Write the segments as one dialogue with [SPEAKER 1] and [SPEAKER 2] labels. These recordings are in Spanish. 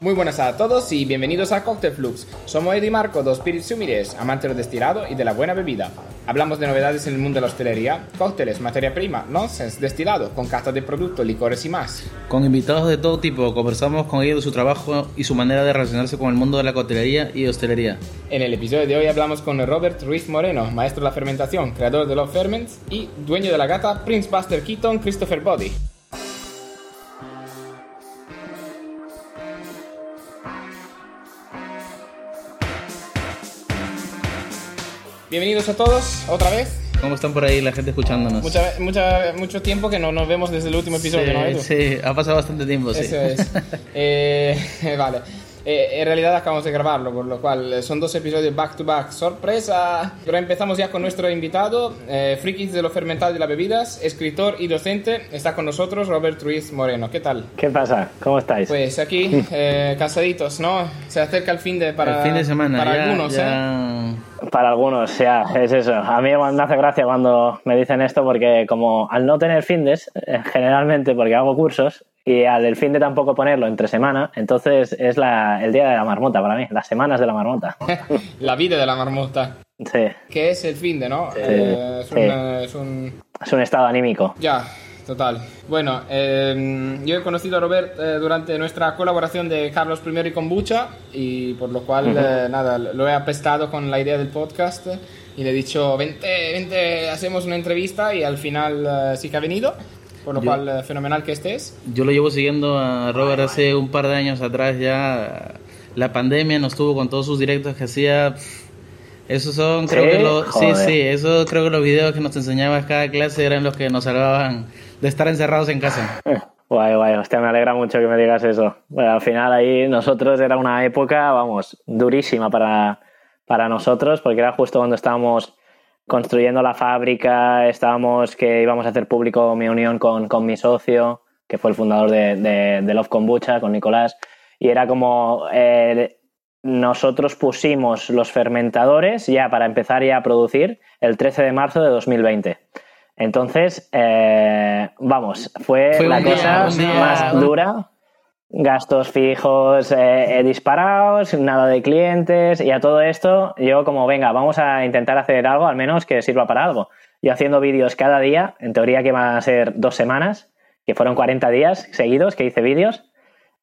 [SPEAKER 1] Muy buenas a todos y bienvenidos a Cocktail Flux. Somos Eddie Marco, dos spirits humires, amantes del destilado y de la buena bebida. Hablamos de novedades en el mundo de la hostelería, cócteles, materia prima, nonsense, destilado, con cata de productos, licores y más.
[SPEAKER 2] Con invitados de todo tipo, conversamos con ellos de su trabajo y su manera de relacionarse con el mundo de la coctelería y hostelería.
[SPEAKER 1] En el episodio de hoy hablamos con Robert Ruiz Moreno, maestro de la fermentación, creador de Love Ferments y dueño de la gata Prince Buster Keaton Christopher Body. Bienvenidos a todos, otra vez.
[SPEAKER 2] ¿Cómo están por ahí la gente escuchándonos?
[SPEAKER 1] Mucha, mucha, mucho tiempo que no nos vemos desde el último episodio,
[SPEAKER 2] sí,
[SPEAKER 1] ¿no? Edu?
[SPEAKER 2] Sí, ha pasado bastante tiempo, sí.
[SPEAKER 1] Eso es. Eh, vale. Eh, en realidad acabamos de grabarlo, por lo cual eh, son dos episodios back to back. Sorpresa. Pero empezamos ya con nuestro invitado, eh, Frikis de los fermentados y las bebidas, escritor y docente. Está con nosotros Robert Ruiz Moreno. ¿Qué tal?
[SPEAKER 3] ¿Qué pasa? ¿Cómo estáis?
[SPEAKER 1] Pues aquí, eh, casaditos, ¿no? Se acerca el fin de para,
[SPEAKER 2] el fin de semana,
[SPEAKER 1] para
[SPEAKER 2] ya,
[SPEAKER 1] algunos,
[SPEAKER 2] ya...
[SPEAKER 1] ¿eh?
[SPEAKER 3] Para algunos, ya, es eso. A mí me hace gracia cuando me dicen esto porque como al no tener findes, eh, generalmente porque hago cursos, y al del fin de tampoco ponerlo entre semana, entonces es la, el día de la marmota para mí, las semanas de la marmota.
[SPEAKER 1] La vida de la marmota.
[SPEAKER 3] Sí,
[SPEAKER 1] Que es el fin de, ¿no?
[SPEAKER 3] Sí,
[SPEAKER 1] Eh, es,
[SPEAKER 3] sí.
[SPEAKER 1] un, eh, es un
[SPEAKER 3] es un estado anímico.
[SPEAKER 1] Ya, total. Bueno, eh, yo he conocido a Robert eh, durante nuestra colaboración de Carlos I y Kombucha y por lo cual, eh, nada, lo he apestado con la idea del podcast y le he dicho, vente, vente, hacemos una entrevista y al final eh, sí que ha venido, por lo
[SPEAKER 2] Yo-
[SPEAKER 1] cual eh, fenomenal que estés.
[SPEAKER 2] Yo lo llevo siguiendo a Robert hace un par de años atrás ya. La pandemia nos tuvo con todos sus directos que hacía. pff, Esos son, creo
[SPEAKER 3] ¿Sí?
[SPEAKER 2] que los. Sí, sí, eso creo que los videos que nos enseñabas cada clase eran los que nos salvaban de estar encerrados en casa.
[SPEAKER 3] Guay, guay, hostia, me alegra mucho que me digas eso. Bueno, al final ahí nosotros era una época, vamos, durísima para, para nosotros, porque era justo cuando estábamos construyendo la fábrica, estábamos que íbamos a hacer público mi unión con, con mi socio, que fue el fundador de, de, de Love Kombucha, con Nicolás, y era como eh, nosotros pusimos los fermentadores ya para empezar ya a producir el 13 de marzo de 2020. Entonces, eh, vamos, fue,
[SPEAKER 2] Fue
[SPEAKER 3] la
[SPEAKER 2] día,
[SPEAKER 3] cosa
[SPEAKER 2] día,
[SPEAKER 3] más
[SPEAKER 2] un-
[SPEAKER 3] dura. Gastos fijos eh, eh, disparados, nada de clientes y a todo esto yo como venga, vamos a intentar hacer algo al menos que sirva para algo. Yo haciendo vídeos cada día, en teoría que van a ser dos semanas, que fueron 40 días seguidos que hice vídeos,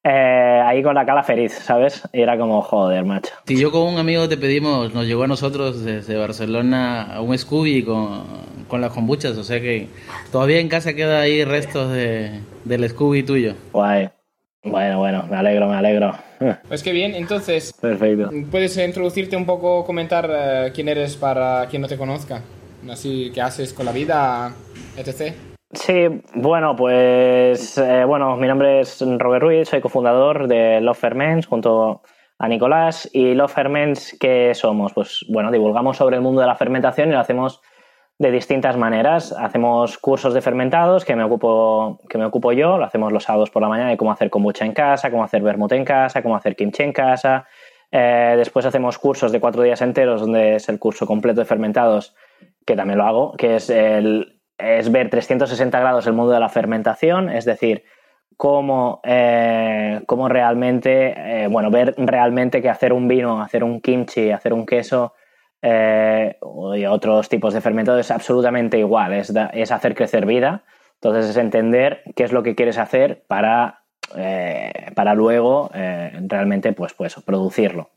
[SPEAKER 3] eh, ahí con la cala feliz, ¿sabes? Y era como, joder, macho.
[SPEAKER 2] Si yo con un amigo te pedimos, nos llegó a nosotros desde Barcelona a un Scooby con, con las kombuchas, o sea que todavía en casa queda ahí restos de, del Scooby tuyo.
[SPEAKER 3] Guay. Bueno, bueno, me alegro, me alegro.
[SPEAKER 1] Pues qué bien, entonces,
[SPEAKER 3] Perfecto.
[SPEAKER 1] ¿puedes introducirte un poco, comentar eh, quién eres para quien no te conozca? Así, qué haces con la vida, etc.
[SPEAKER 3] Sí, bueno, pues eh, bueno, mi nombre es Robert Ruiz, soy cofundador de Love Ferments junto a Nicolás. ¿Y Love Ferments qué somos? Pues bueno, divulgamos sobre el mundo de la fermentación y lo hacemos de distintas maneras. Hacemos cursos de fermentados que me ocupo, que me ocupo yo, lo hacemos los sábados por la mañana de cómo hacer kombucha en casa, cómo hacer vermut en casa, cómo hacer kimchi en casa. Eh, después hacemos cursos de cuatro días enteros, donde es el curso completo de fermentados, que también lo hago, que es, el, es ver 360 grados el mundo de la fermentación, es decir, cómo, eh, cómo realmente, eh, bueno, ver realmente que hacer un vino, hacer un kimchi, hacer un queso eh, y otros tipos de fermentados es absolutamente igual, es, es hacer crecer vida, entonces es entender qué es lo que quieres hacer para, eh, para luego eh, realmente pues, pues, producirlo.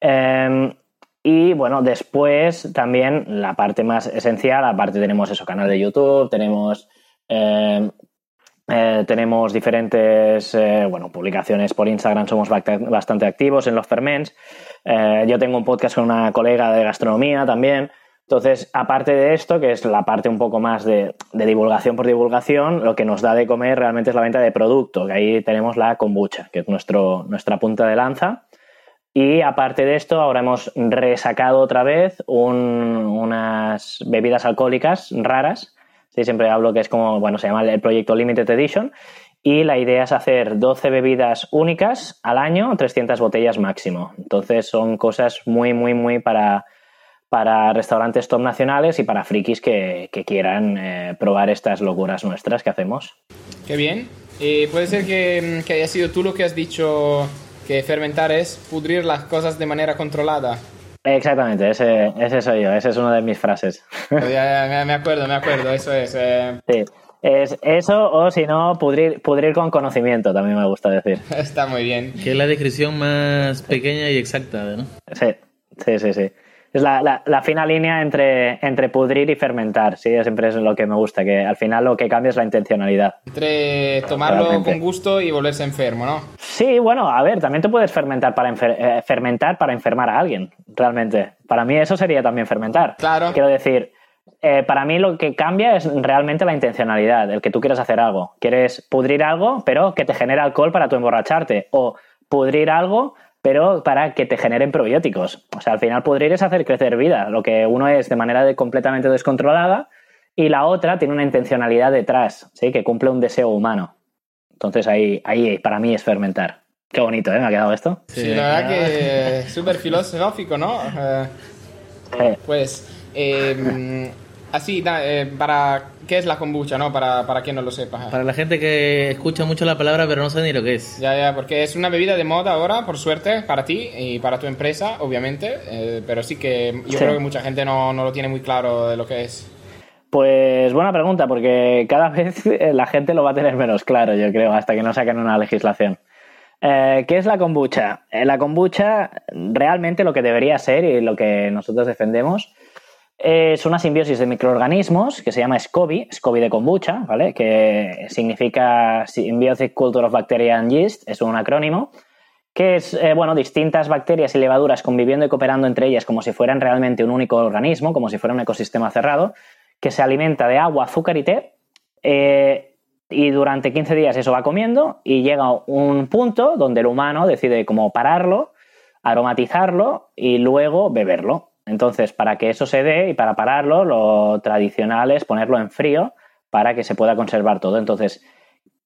[SPEAKER 3] Eh, y bueno, después también la parte más esencial, aparte tenemos eso, canal de YouTube, tenemos, eh, eh, tenemos diferentes bueno, publicaciones por Instagram, somos bastante activos en los ferments. Eh, yo tengo un podcast con una colega de gastronomía también. Entonces, aparte de esto, que es la parte un poco más de, divulgación por divulgación, lo que nos da de comer realmente es la venta de producto, que ahí tenemos la kombucha, que es nuestro, nuestra punta de lanza. Y aparte de esto, ahora hemos resacado otra vez un- unas bebidas alcohólicas raras. Siempre hablo que es como, bueno, se llama el proyecto Limited Edition. Y la idea es hacer 12 bebidas únicas al año, 300 botellas máximo. Entonces son cosas muy, muy, muy para, para restaurantes top nacionales y para frikis que, que quieran eh, probar estas locuras nuestras que hacemos.
[SPEAKER 1] Qué bien. Eh, puede ser que, que haya sido tú lo que has dicho que fermentar es pudrir las cosas de manera controlada.
[SPEAKER 3] Exactamente, ese, ese soy yo, ese es una de mis frases.
[SPEAKER 1] Ya, ya, me acuerdo, me acuerdo, eso es. eh.
[SPEAKER 3] Sí, es eso o si no, pudrir, pudrir con conocimiento, también me gusta decir.
[SPEAKER 1] Está muy bien.
[SPEAKER 2] Que es la descripción más pequeña y exacta, ¿no?
[SPEAKER 3] Sí, sí, sí, sí. Es la, la, la fina línea entre, entre pudrir y fermentar, sí, siempre es lo que me gusta, que al final lo que cambia es la intencionalidad.
[SPEAKER 1] Entre tomarlo
[SPEAKER 3] Realmente.
[SPEAKER 1] con gusto y volverse enfermo, ¿no?
[SPEAKER 3] Sí, bueno, a ver, también te puedes fermentar para, enfer- eh, fermentar para enfermar a alguien, realmente. Para mí eso sería también fermentar.
[SPEAKER 1] Claro.
[SPEAKER 3] Quiero decir, eh, para mí lo que cambia es realmente la intencionalidad, el que tú quieres hacer algo. Quieres pudrir algo, pero que te genere alcohol para tu emborracharte. O pudrir algo, pero para que te generen probióticos. O sea, al final pudrir es hacer crecer vida. Lo que uno es de manera de- completamente descontrolada y la otra tiene una intencionalidad detrás, ¿sí? que cumple un deseo humano. Entonces ahí, ahí para mí es fermentar. Qué bonito, ¿eh? Me ha quedado esto.
[SPEAKER 1] Sí, la verdad que súper filosófico, ¿no? Eh, pues, eh, así, da- eh, para... ¿Qué es la kombucha, no? Para, para quien no lo sepa.
[SPEAKER 2] Para la gente que escucha mucho la palabra pero no sabe ni lo que es.
[SPEAKER 1] Ya, ya, porque es una bebida de moda ahora, por suerte, para ti y para tu empresa, obviamente. eh, pero sí que yo
[SPEAKER 3] Sí.
[SPEAKER 1] creo que mucha gente no, no lo tiene muy claro de lo que es.
[SPEAKER 3] Pues buena pregunta, porque cada vez eh, la gente lo va a tener menos claro, yo creo, hasta que no saquen una legislación. Eh, ¿Qué es la kombucha? Eh, la kombucha realmente lo que debería ser y lo que nosotros defendemos es una simbiosis de microorganismos que se llama SCOBY, SCOBY de kombucha, ¿vale? Que significa Symbiotic Culture of Bacteria and Yeast, es un acrónimo, que es, eh, bueno, distintas bacterias y levaduras conviviendo y cooperando entre ellas como si fueran realmente un único organismo, como si fuera un ecosistema cerrado, que se alimenta de agua, azúcar y té, eh, y durante 15 días eso va comiendo y llega un punto donde el humano decide como pararlo, aromatizarlo y luego beberlo. Entonces, para que eso se dé y para pararlo, lo tradicional es ponerlo en frío para que se pueda conservar todo. Entonces,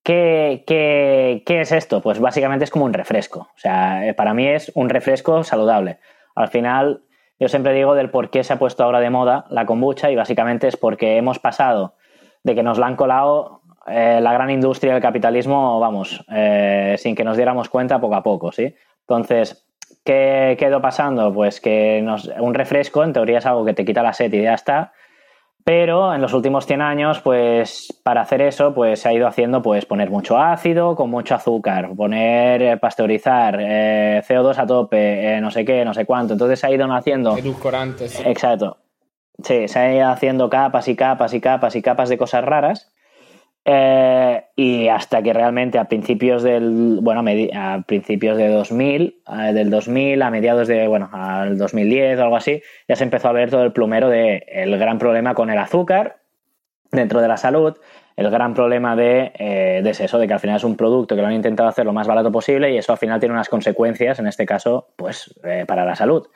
[SPEAKER 3] ¿qué, qué, qué es esto? Pues básicamente es como un refresco. O sea, eh, para mí es un refresco saludable. Al final, yo siempre digo del por qué se ha puesto ahora de moda la kombucha y básicamente es porque hemos pasado de que nos la han colado eh, la gran industria del capitalismo, vamos, eh, sin que nos diéramos cuenta poco a poco, ¿sí? Entonces, ¿qué quedó pasando? Pues que nos- un refresco en teoría es algo que te quita la sed y ya está, pero en los últimos 100 años, pues para hacer eso, pues se ha ido haciendo, pues poner mucho ácido con mucho azúcar, poner, eh, pasteurizar, eh, CO2 a tope, eh, no sé qué, no sé cuánto. Entonces se ha ido haciendo
[SPEAKER 1] Edulcorantes.
[SPEAKER 3] Exacto. Sí, se ha ido haciendo capas y capas y capas y capas de cosas raras. Eh, y hasta que realmente a principios del, bueno, a, principios de 2000, eh, del 2000 a mediados de, bueno, al 2010 o algo así, ya se empezó a ver todo el plumero de el gran problema con el azúcar dentro de la salud, el gran problema de, eh, de eso, de que al final es un producto que lo han intentado hacer lo más barato posible y eso al final tiene unas consecuencias, en este caso, pues eh, para la salud.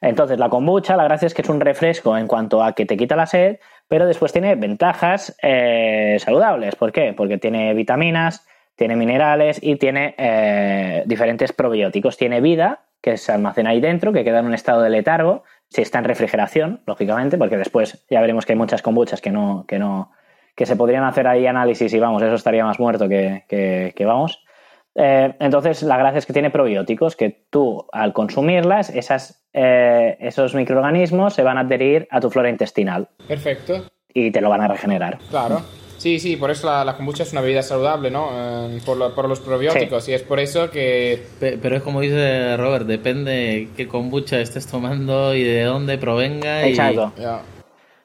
[SPEAKER 3] Entonces, la kombucha, la gracia es que es un refresco en cuanto a que te quita la sed, pero después tiene ventajas eh, saludables. ¿Por qué? Porque tiene vitaminas, tiene minerales y tiene eh, diferentes probióticos. Tiene vida, que se almacena ahí dentro, que queda en un estado de letargo, si está en refrigeración, lógicamente, porque después ya veremos que hay muchas kombuchas que no, que no, que se podrían hacer ahí análisis y vamos, eso estaría más muerto que, que- que vamos. Eh, entonces, la gracia es que tiene probióticos, que tú al consumirlas, esas, eh, esos microorganismos se van a adherir a tu flora intestinal
[SPEAKER 1] Perfecto,
[SPEAKER 3] y te lo van a regenerar.
[SPEAKER 1] claro. Sí, sí, por eso la, la kombucha es una bebida saludable, ¿no? Eh, por, lo- por los probióticos. Y es por eso que
[SPEAKER 2] Pe- Pero es como dice Robert, depende qué kombucha estés tomando y de dónde provenga. y-
[SPEAKER 3] Exacto.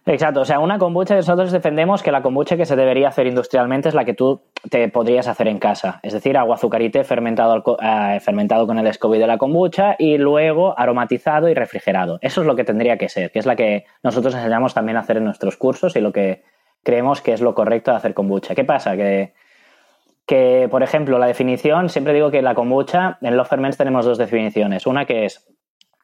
[SPEAKER 3] Exacto, o sea, una kombucha nosotros defendemos que la kombucha que se debería hacer industrialmente es la que tú te podrías hacer en casa, es decir, agua azucarite fermentado, eh, fermentado con el SCOBY de la kombucha y luego aromatizado y refrigerado. Eso es lo que tendría que ser, que es la que nosotros enseñamos también a hacer en nuestros cursos y lo que creemos que es lo correcto de hacer kombucha. ¿Qué pasa? Que, que por ejemplo, la definición, siempre digo que la kombucha, en Love Ferments tenemos dos definiciones. Una que es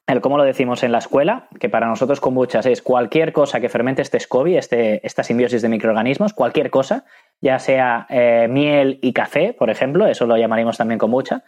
[SPEAKER 3] el cómo lo decimos en la escuela, que para nosotros kombuchas es cualquier cosa que fermente este SCOBY, este, esta simbiosis de microorganismos, cualquier cosa, ya sea eh, miel y café, por ejemplo, eso lo llamaríamos también kombucha,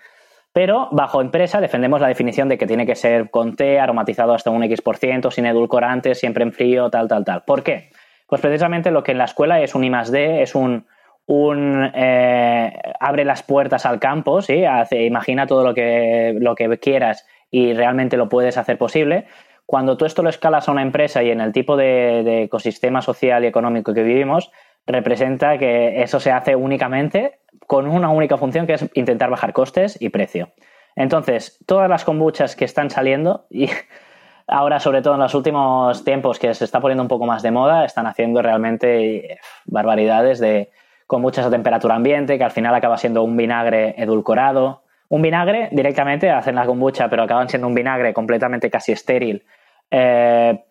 [SPEAKER 3] pero bajo empresa defendemos la definición de que tiene que ser con té, aromatizado hasta un X%, sin edulcorantes, siempre en frío, tal, tal, tal. ¿Por qué? Pues precisamente lo que en la escuela es un I más D, es un, un eh, abre las puertas al campo, ¿sí? Hace, imagina todo lo que, lo que quieras y realmente lo puedes hacer posible. Cuando tú esto lo escalas a una empresa y en el tipo de, ecosistema social y económico que vivimos, representa que eso se hace únicamente con una única función que es intentar bajar costes y precio. Entonces, todas las kombuchas que están saliendo y ahora sobre todo en los últimos tiempos que se está poniendo un poco más de moda, están haciendo realmente barbaridades de kombuchas a temperatura ambiente, que al final acaba siendo un vinagre edulcorado. Un vinagre directamente hacen la kombucha, pero acaban siendo un vinagre completamente casi estéril eh,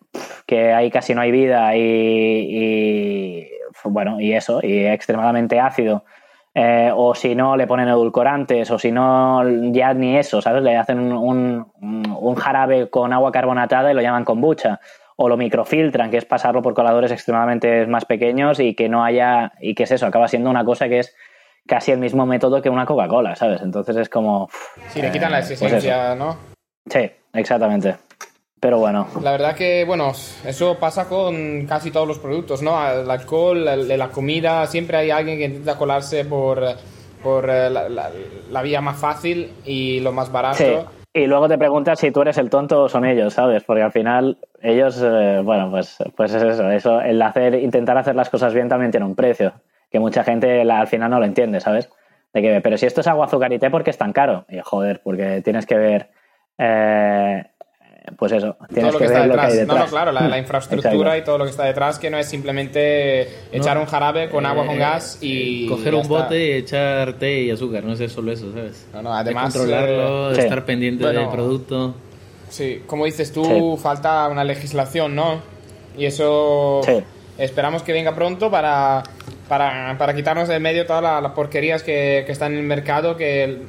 [SPEAKER 3] que ahí casi no hay vida y, bueno, y eso, y extremadamente ácido. Eh, o si no, le ponen edulcorantes, o si no, ya ni eso, ¿sabes? Le hacen un, un, jarabe con agua carbonatada y lo llaman kombucha. O lo microfiltran, que es pasarlo por coladores extremadamente más pequeños y que no haya. y que es eso, acaba siendo una cosa que es casi el mismo método que una Coca-Cola, ¿sabes? Entonces es como.
[SPEAKER 1] Si le quitan la eh, pues ¿no?
[SPEAKER 3] Sí, exactamente. Pero bueno.
[SPEAKER 1] La verdad que, bueno, eso pasa con casi todos los productos, ¿no? El alcohol, la, comida, siempre hay alguien que intenta colarse por, por eh, la, vía más fácil y lo más barato. Sí.
[SPEAKER 3] Y luego te preguntas si tú eres el tonto o son ellos, ¿sabes? Porque al final ellos, eh, bueno, pues, pues es eso, eso, el hacer, intentar hacer las cosas bien también tiene un precio, que mucha gente al final no lo entiende, ¿sabes? De que, pero si esto es agua, azúcar y té, ¿por qué es tan caro? Y joder, porque tienes que ver eh, pues eso, tienes que, ver lo que hay detrás. No, no,
[SPEAKER 1] claro, la, infraestructura y todo lo que está detrás, que no es simplemente echar un jarabe con agua con eh, gas y.
[SPEAKER 2] Coger un bote y echar té y azúcar, no es solo eso, ¿sabes?
[SPEAKER 1] No, no, además.
[SPEAKER 2] controlarlo, eh, estar pendiente del producto.
[SPEAKER 1] Sí, como dices tú, falta una legislación, ¿no? Y eso. Esperamos que venga pronto para, para, para quitarnos de medio todas las porquerías que, que están en el mercado, que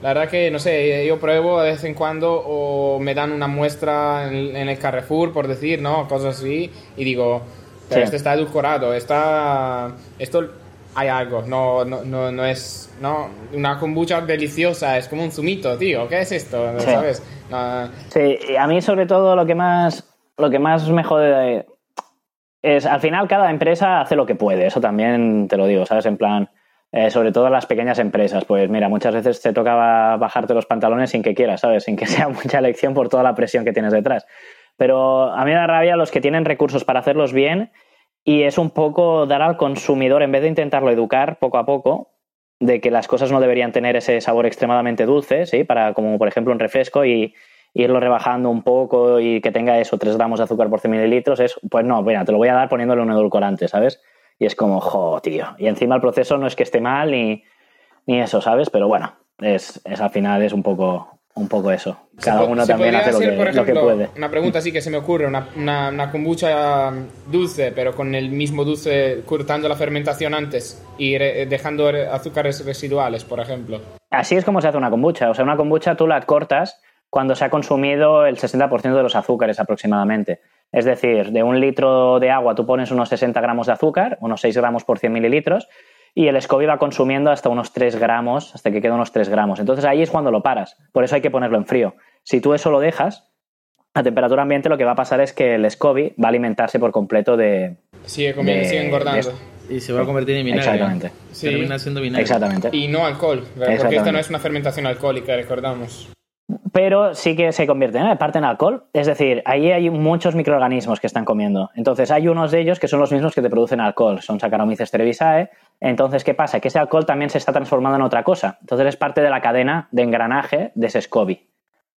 [SPEAKER 1] la verdad que, no sé, yo pruebo de vez en cuando o me dan una muestra en, el Carrefour, por decir, ¿no? Cosas así, y digo, pero este está edulcorado, está... Esto hay algo, no, no, no, no, es no una kombucha deliciosa, es como un zumito, tío, ¿qué es esto? ¿Sabes?
[SPEAKER 3] Sí, y a mí sobre todo lo que más, lo que más me jode es, al final cada empresa hace lo que puede, eso también te lo digo, ¿sabes? En plan, eh, sobre todo las pequeñas empresas. Pues mira, muchas veces te toca bajarte los pantalones sin que quieras, ¿sabes? Sin que sea mucha elección por toda la presión que tienes detrás. Pero a mí me da rabia los que tienen recursos para hacerlos bien y es un poco dar al consumidor, en vez de intentarlo educar poco a poco, de que las cosas no deberían tener ese sabor extremadamente dulce, ¿sí? Para, como por ejemplo un refresco y irlo rebajando un poco y que tenga eso, 3 gramos de azúcar por 100 mililitros, es, pues no, mira, te lo voy a dar poniéndole un edulcorante, ¿sabes? Y es como, jo, tío. Y encima el proceso no es que esté mal ni, ni eso, ¿sabes? Pero bueno, es, es, al final es un poco, un poco eso. Cada uno también hace lo, que, puede.
[SPEAKER 1] Una pregunta así que se me ocurre, una, una, kombucha dulce, pero con el mismo dulce cortando la fermentación antes y dejando azúcares residuales, por ejemplo.
[SPEAKER 3] Así es como se hace una kombucha. O sea, una kombucha tú la cortas cuando se ha consumido el 60% de los azúcares aproximadamente. Es decir, de un litro de agua tú pones unos 60 gramos de azúcar, unos 6 gramos por 100 mililitros, y el SCOBY va consumiendo hasta unos 3 gramos, hasta que queda unos 3 gramos. Entonces ahí es cuando lo paras. Por eso hay que ponerlo en frío. Si tú eso lo dejas, a temperatura ambiente lo que va a pasar es que el SCOBY va a alimentarse por completo de...
[SPEAKER 1] Sigue, sigue engordando.
[SPEAKER 2] y se va a convertir en vinagre.
[SPEAKER 3] Exactamente.
[SPEAKER 2] Termina siendo vinagre.
[SPEAKER 3] Exactamente.
[SPEAKER 1] Y no alcohol, porque esta no es una fermentación alcohólica, recordamos
[SPEAKER 3] pero sí que se convierte en parte en alcohol. Es decir, ahí hay muchos microorganismos que están comiendo. Entonces, hay unos de ellos que son los mismos que te producen alcohol, son Saccharomyces cerevisiae. Entonces, ¿qué pasa? Que ese alcohol también se está transformando en otra cosa. Entonces, es parte de la cadena de engranaje de ese SCOBY.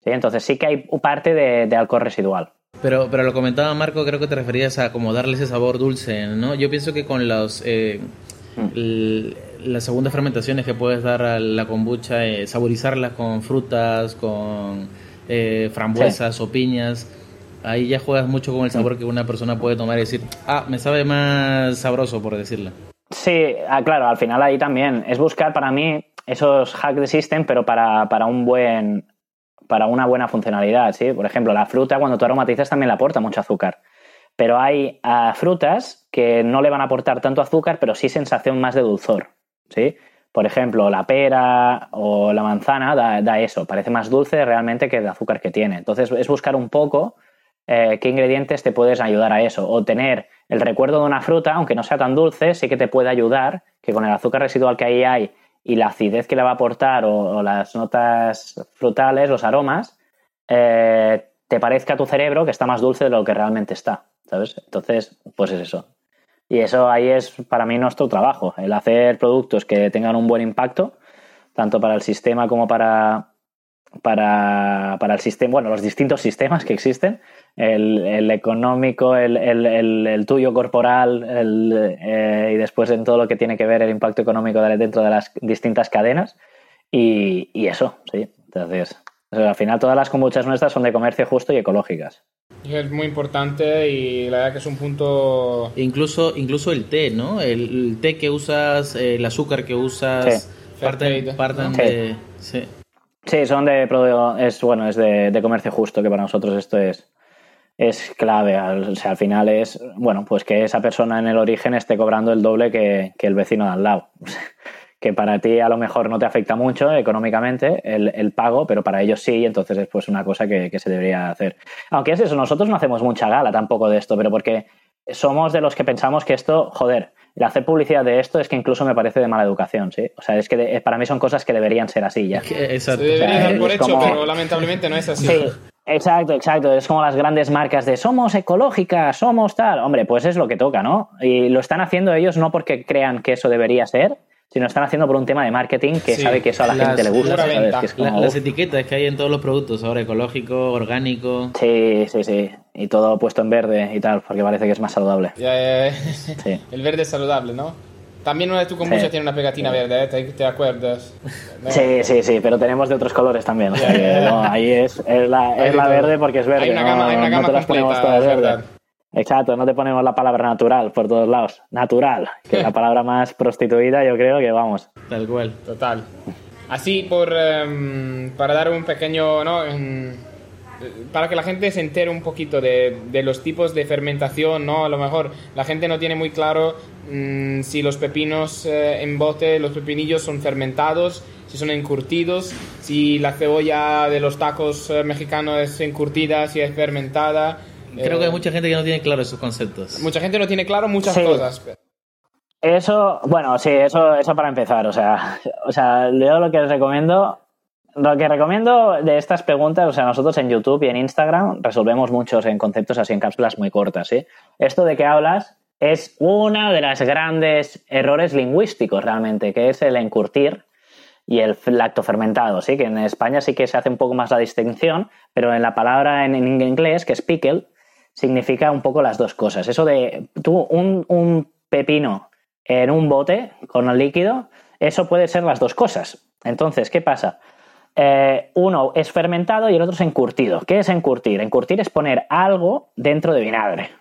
[SPEAKER 3] ¿Sí? Entonces, sí que hay parte de, alcohol residual.
[SPEAKER 2] Pero, pero lo comentaba Marco, creo que te referías a como darle ese sabor dulce, ¿no? Yo pienso que con los... Eh, mm. Las segundas fermentaciones que puedes dar a la kombucha, eh, saborizarla con frutas, con eh, frambuesas o piñas, ahí ya juegas mucho con el sabor que una persona puede tomar y decir, ah, me sabe más sabroso, por decirlo.
[SPEAKER 3] Sí, ah, claro, al final ahí también es buscar para mí esos hacks de system, pero para, para un buen para una buena funcionalidad, ¿sí? Por ejemplo, la fruta cuando tú aromatizas también le aporta mucho azúcar. Pero hay ah, frutas que no le van a aportar tanto azúcar, pero sí sensación más de dulzor, ¿sí? Por ejemplo, la pera o la manzana da, eso, parece más dulce realmente que el azúcar que tiene. Entonces es buscar un poco eh, qué ingredientes te puedes ayudar a eso. O tener el recuerdo de una fruta, aunque no sea tan dulce, sí que te puede ayudar, que con el azúcar residual que ahí hay y la acidez que le va a aportar o, las notas frutales, los aromas, eh, te parezca a tu cerebro que está más dulce de lo que realmente está, ¿sabes? Entonces, pues es eso. Y eso ahí es para mí nuestro trabajo, el hacer productos que tengan un buen impacto, tanto para el sistema como para, para, el sistema, bueno, los distintos sistemas que existen, el, económico, el, tuyo corporal eh, y después en todo lo que tiene que ver el impacto económico dentro de las distintas cadenas. Y, y eso, sí. Entonces, al final todas las kombuchas nuestras son de comercio justo y ecológicas.
[SPEAKER 1] Es muy importante y la verdad que es un punto...
[SPEAKER 2] Incluso, incluso el té, ¿no? El, té que usas, el azúcar que usas, parten, de...
[SPEAKER 3] Sí. sí. son de... Es, bueno, es de, comercio justo, que para nosotros esto es, es clave. O sea, al final es, bueno, pues que esa persona en el origen esté cobrando el doble que, que el vecino de al lado. que para ti a lo mejor no te afecta mucho económicamente el, pago, pero para ellos sí, entonces es pues una cosa que, se debería hacer. Aunque es eso, nosotros no hacemos mucha gala tampoco de esto, pero porque somos de los que pensamos que esto, joder, el hacer publicidad de esto es que incluso me parece de mala educación, ¿sí? O sea, es que para mí son cosas que deberían ser así ya.
[SPEAKER 1] Exacto. Se debería dar por hecho, pero lamentablemente no es así.
[SPEAKER 3] Sí. Exacto, exacto. Es como las grandes marcas de somos ecológicas, somos tal. Hombre, pues es lo que toca, ¿no? Y lo están haciendo ellos no porque crean que eso debería ser, sino están haciendo por un tema de marketing que sabe que eso a la gente le gusta.
[SPEAKER 2] las etiquetas que hay en todos los productos ahora, ecológico, orgánico.
[SPEAKER 3] Sí, sí, sí. Y todo puesto en verde y tal, porque parece que es más saludable.
[SPEAKER 1] El verde es saludable, ¿no? También una de tu kombucha tiene una pegatina verde, ¿eh? ¿Te, acuerdas?
[SPEAKER 3] Sí, sí, sí, pero tenemos de otros colores también. ahí es, es, la, es la verde porque es verde. Hay
[SPEAKER 1] una gama, hay una gama completa, verde.
[SPEAKER 3] Exacto, no te ponemos la palabra natural por todos lados. Natural, que es la palabra más prostituida, yo creo que vamos.
[SPEAKER 2] Tal cual.
[SPEAKER 1] Total. Así, por, em, para dar un pequeño. ¿no? para que la gente se entere un poquito de, de, los tipos de fermentación, ¿no? A lo mejor la gente no tiene muy claro mm, si los pepinos eh, en bote, los pepinillos son fermentados, si son encurtidos, si la cebolla de los tacos eh, mexicanos es encurtida, si es fermentada.
[SPEAKER 2] Creo que hay mucha gente que no tiene claro esos conceptos.
[SPEAKER 1] Mucha gente no tiene claro muchas cosas.
[SPEAKER 3] Eso, bueno, sí, eso, eso para empezar. O sea, o sea, yo lo que les recomiendo, lo que recomiendo de estas preguntas, o sea, nosotros en YouTube y en Instagram resolvemos muchos en conceptos así en cápsulas muy cortas, ¿sí? Esto de que hablas es uno de los grandes errores lingüísticos realmente, que es el encurtir y el lactofermentado, ¿sí? Que en España sí que se hace un poco más la distinción, pero en la palabra en, en inglés, que es pickle, significa un poco las dos cosas. Eso de tú, un, pepino en un bote con el líquido, eso puede ser las dos cosas. Entonces, ¿qué pasa? Eh, uno es fermentado y el otro es encurtido. ¿Qué es encurtir? Encurtir es poner algo dentro de vinagre,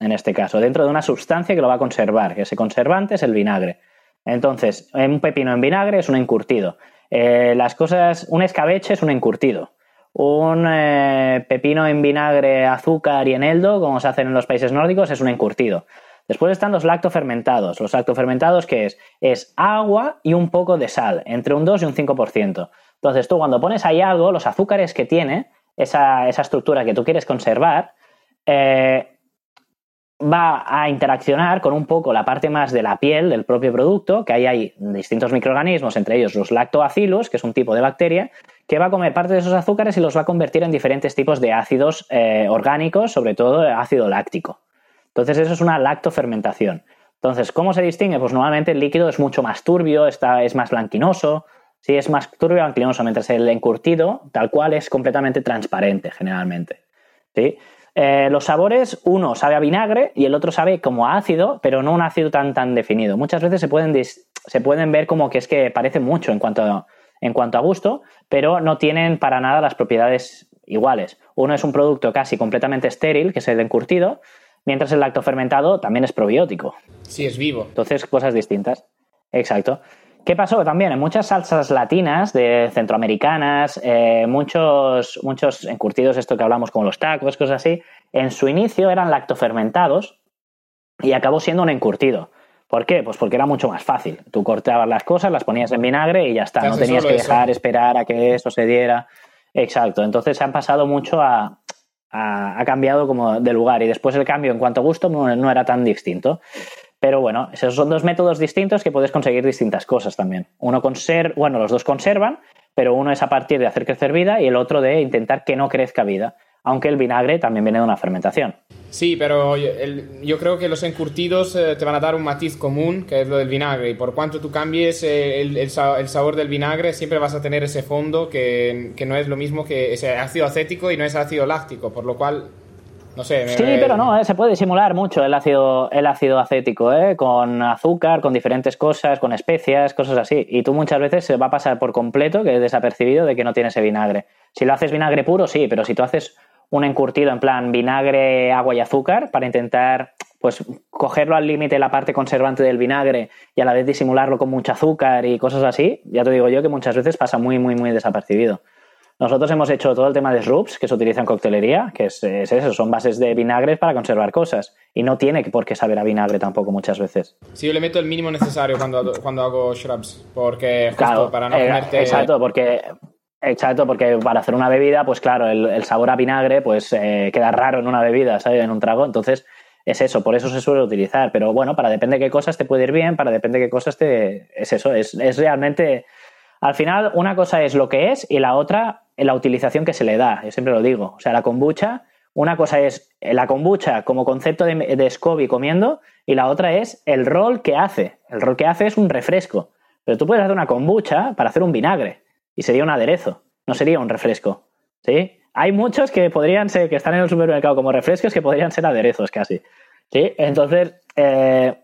[SPEAKER 3] en este caso, dentro de una sustancia que lo va a conservar, ese conservante es el vinagre. Entonces, un pepino en vinagre es un encurtido. Eh, las cosas, un escabeche es un encurtido un eh, pepino en vinagre, azúcar y eneldo, como se hacen en los países nórdicos, es un encurtido. Después están los lactofermentados. Los lactofermentados, ¿qué es? Es agua y un poco de sal, entre un 2 y un 5%. Entonces tú cuando pones ahí algo, los azúcares que tiene, esa, estructura que tú quieres conservar, eh, va a interaccionar con un poco la parte más de la piel del propio producto, que ahí hay distintos microorganismos, entre ellos los lactobacillus, que es un tipo de bacteria, que va a comer parte de esos azúcares y los va a convertir en diferentes tipos de ácidos eh, orgánicos, sobre todo ácido láctico. Entonces eso es una lactofermentación. Entonces, ¿cómo se distingue? Pues normalmente el líquido es mucho más turbio, está, es más blanquinoso, sí, es más turbio blanquinoso, mientras el encurtido, tal cual, es completamente transparente generalmente. ¿sí? Eh, los sabores, uno sabe a vinagre y el otro sabe como a ácido, pero no un ácido tan, tan definido. Muchas veces se pueden, se pueden ver como que es que parece mucho en cuanto, a, en cuanto a gusto, pero no tienen para nada las propiedades iguales. Uno es un producto casi completamente estéril, que es el encurtido, mientras el lactofermentado también es probiótico.
[SPEAKER 1] Sí, es vivo.
[SPEAKER 3] Entonces, cosas distintas. Exacto. ¿Qué pasó? También en muchas salsas latinas de centroamericanas, eh, muchos, muchos encurtidos, esto que hablamos como los tacos, cosas así, en su inicio eran lactofermentados y acabó siendo un encurtido. ¿Por qué? Pues porque era mucho más fácil. Tú cortabas las cosas, las ponías en vinagre y ya está. No tenías que dejar esperar a que eso se diera. Exacto. Entonces se han pasado mucho a, ha, cambiado como de lugar y después el cambio en cuanto a gusto no, era tan distinto. Pero bueno, esos son dos métodos distintos que puedes conseguir distintas cosas también. Uno conserva, bueno, los dos conservan, pero uno es a partir de hacer crecer vida y el otro de intentar que no crezca vida aunque el vinagre también viene de una fermentación.
[SPEAKER 1] Sí, pero yo creo que los encurtidos eh, te van a dar un matiz común, que es lo del vinagre, y por cuanto tú cambies eh, el, sabor del vinagre, siempre vas a tener ese fondo que, no es lo mismo que ese ácido acético y no es ácido láctico, por lo cual no sé.
[SPEAKER 3] Sí, pero no, eh, se puede simular mucho el ácido, el ácido acético, con azúcar, con diferentes cosas, con especias, cosas así. Y tú muchas veces se va a pasar por completo que es desapercibido de que no tiene ese vinagre. Si lo haces vinagre puro, sí, pero si tú haces un encurtido en plan vinagre, agua y azúcar para intentar pues cogerlo al límite la parte conservante del vinagre y a la vez disimularlo con mucho azúcar y cosas así, ya te digo yo que muchas veces pasa muy, muy, muy desapercibido. Nosotros hemos hecho todo el tema de shrubs que se utiliza en coctelería, que es, eso, son bases de vinagres para conservar cosas. Y no tiene por qué saber a vinagre tampoco muchas veces.
[SPEAKER 1] Sí, yo le meto el mínimo necesario cuando, cuando hago shrubs, porque justo para no eh,
[SPEAKER 3] Exacto, porque Exacto, porque para hacer una bebida, pues claro, el, sabor a vinagre pues eh, queda raro en una bebida, ¿sabes? En un trago, entonces es eso, por eso se suele utilizar. Pero bueno, para depende de qué cosas te puede ir bien, para depende de qué cosas te... Es eso, es, realmente... Al final, una cosa es lo que es y la otra, la utilización que se le da. Yo siempre lo digo. O sea, la kombucha, una cosa es la kombucha como concepto de, de SCOBY comiendo y la otra es el rol que hace. El rol que hace es un refresco. Pero tú puedes hacer una kombucha para hacer un vinagre y sería un aderezo, no sería un refresco. ¿Sí? Hay muchos que podrían ser, que están en el supermercado como refrescos, que podrían ser aderezos casi. ¿Sí? Entonces, eh,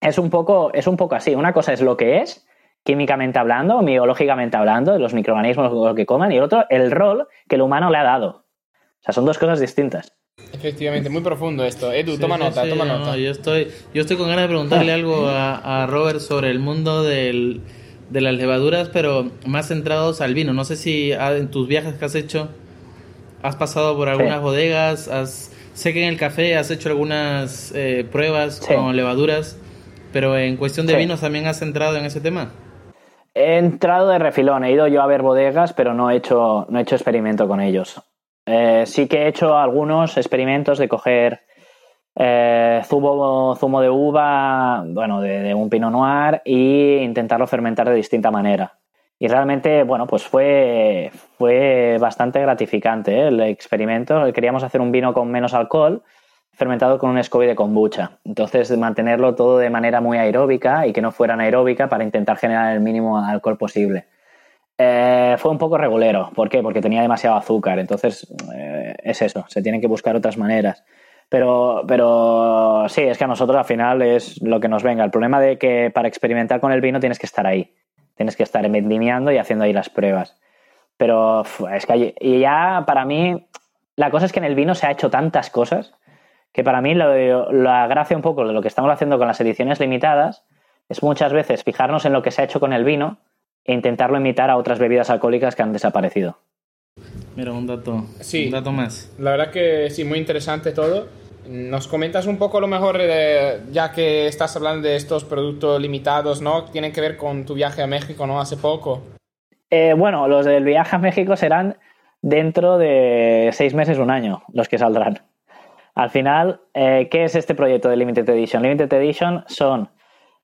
[SPEAKER 3] es, un poco, es un poco así. Una cosa es lo que es, químicamente hablando, biológicamente hablando, de los microorganismos lo que coman, y el otro, el rol que el humano le ha dado. O sea, son dos cosas distintas.
[SPEAKER 1] Efectivamente, muy profundo esto. Edu, toma nota, toma nota.
[SPEAKER 2] Yo estoy, yo estoy con ganas de preguntarle algo a Robert sobre el mundo del de las levaduras, pero más centrados al vino. No sé si en tus viajes que has hecho has pasado por algunas bodegas, has, sé que en el café has hecho algunas eh, pruebas con levaduras, pero en cuestión de vinos también has entrado en ese tema.
[SPEAKER 3] He entrado de refilón, he ido yo a ver bodegas, pero no he hecho, no he hecho experimento con ellos. Eh, sí que he hecho algunos experimentos de coger eh, zumo, zumo, de uva, bueno, de, un Pinot Noir e intentarlo fermentar de distinta manera. Y realmente, bueno, pues fue, fue bastante gratificante ¿eh? el experimento. Queríamos hacer un vino con menos alcohol, fermentado con un SCOBY de kombucha. Entonces, mantenerlo todo de manera muy aeróbica y que no fuera anaeróbica para intentar generar el mínimo alcohol posible. Eh, fue un poco regulero. ¿Por qué? Porque tenía demasiado azúcar. Entonces, eh, es eso, se tienen que buscar otras maneras. Pero, pero sí, es que a nosotros al final es lo que nos venga. El problema de que para experimentar con el vino tienes que estar ahí. Tienes que estar vendimiando y haciendo ahí las pruebas. Pero es que y ya para mí, la cosa es que en el vino se ha hecho tantas cosas que para mí la gracia un poco de lo que estamos haciendo con las ediciones limitadas es muchas veces fijarnos en lo que se ha hecho con el vino e intentarlo imitar a otras bebidas alcohólicas que han desaparecido.
[SPEAKER 2] Mira, un dato, sí, un dato más.
[SPEAKER 1] La verdad que sí, muy interesante todo. ¿Nos comentas un poco lo mejor, ya que estás hablando de estos productos limitados, ¿no? Tienen que ver con tu viaje a México, ¿no? Hace poco.
[SPEAKER 3] Eh, bueno, los del viaje a México serán dentro de seis meses, un año, los que saldrán. Al final, eh, ¿qué es este proyecto de Limited Edition? Limited Edition son...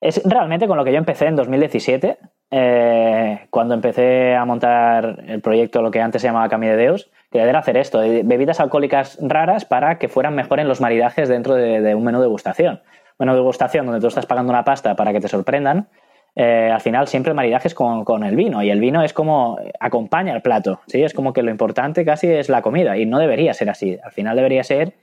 [SPEAKER 3] Es realmente con lo que yo empecé en 2017, eh, cuando empecé a montar el proyecto, lo que antes se llamaba Cami de Deus, que era hacer esto, bebidas alcohólicas raras para que fueran mejor en los maridajes dentro de, un menú de degustación. Menú de degustación donde tú estás pagando una pasta para que te sorprendan, eh, al final siempre maridajes con, con, el vino y el vino es como acompaña el plato, ¿sí? Es como que lo importante casi es la comida y no debería ser así. Al final debería ser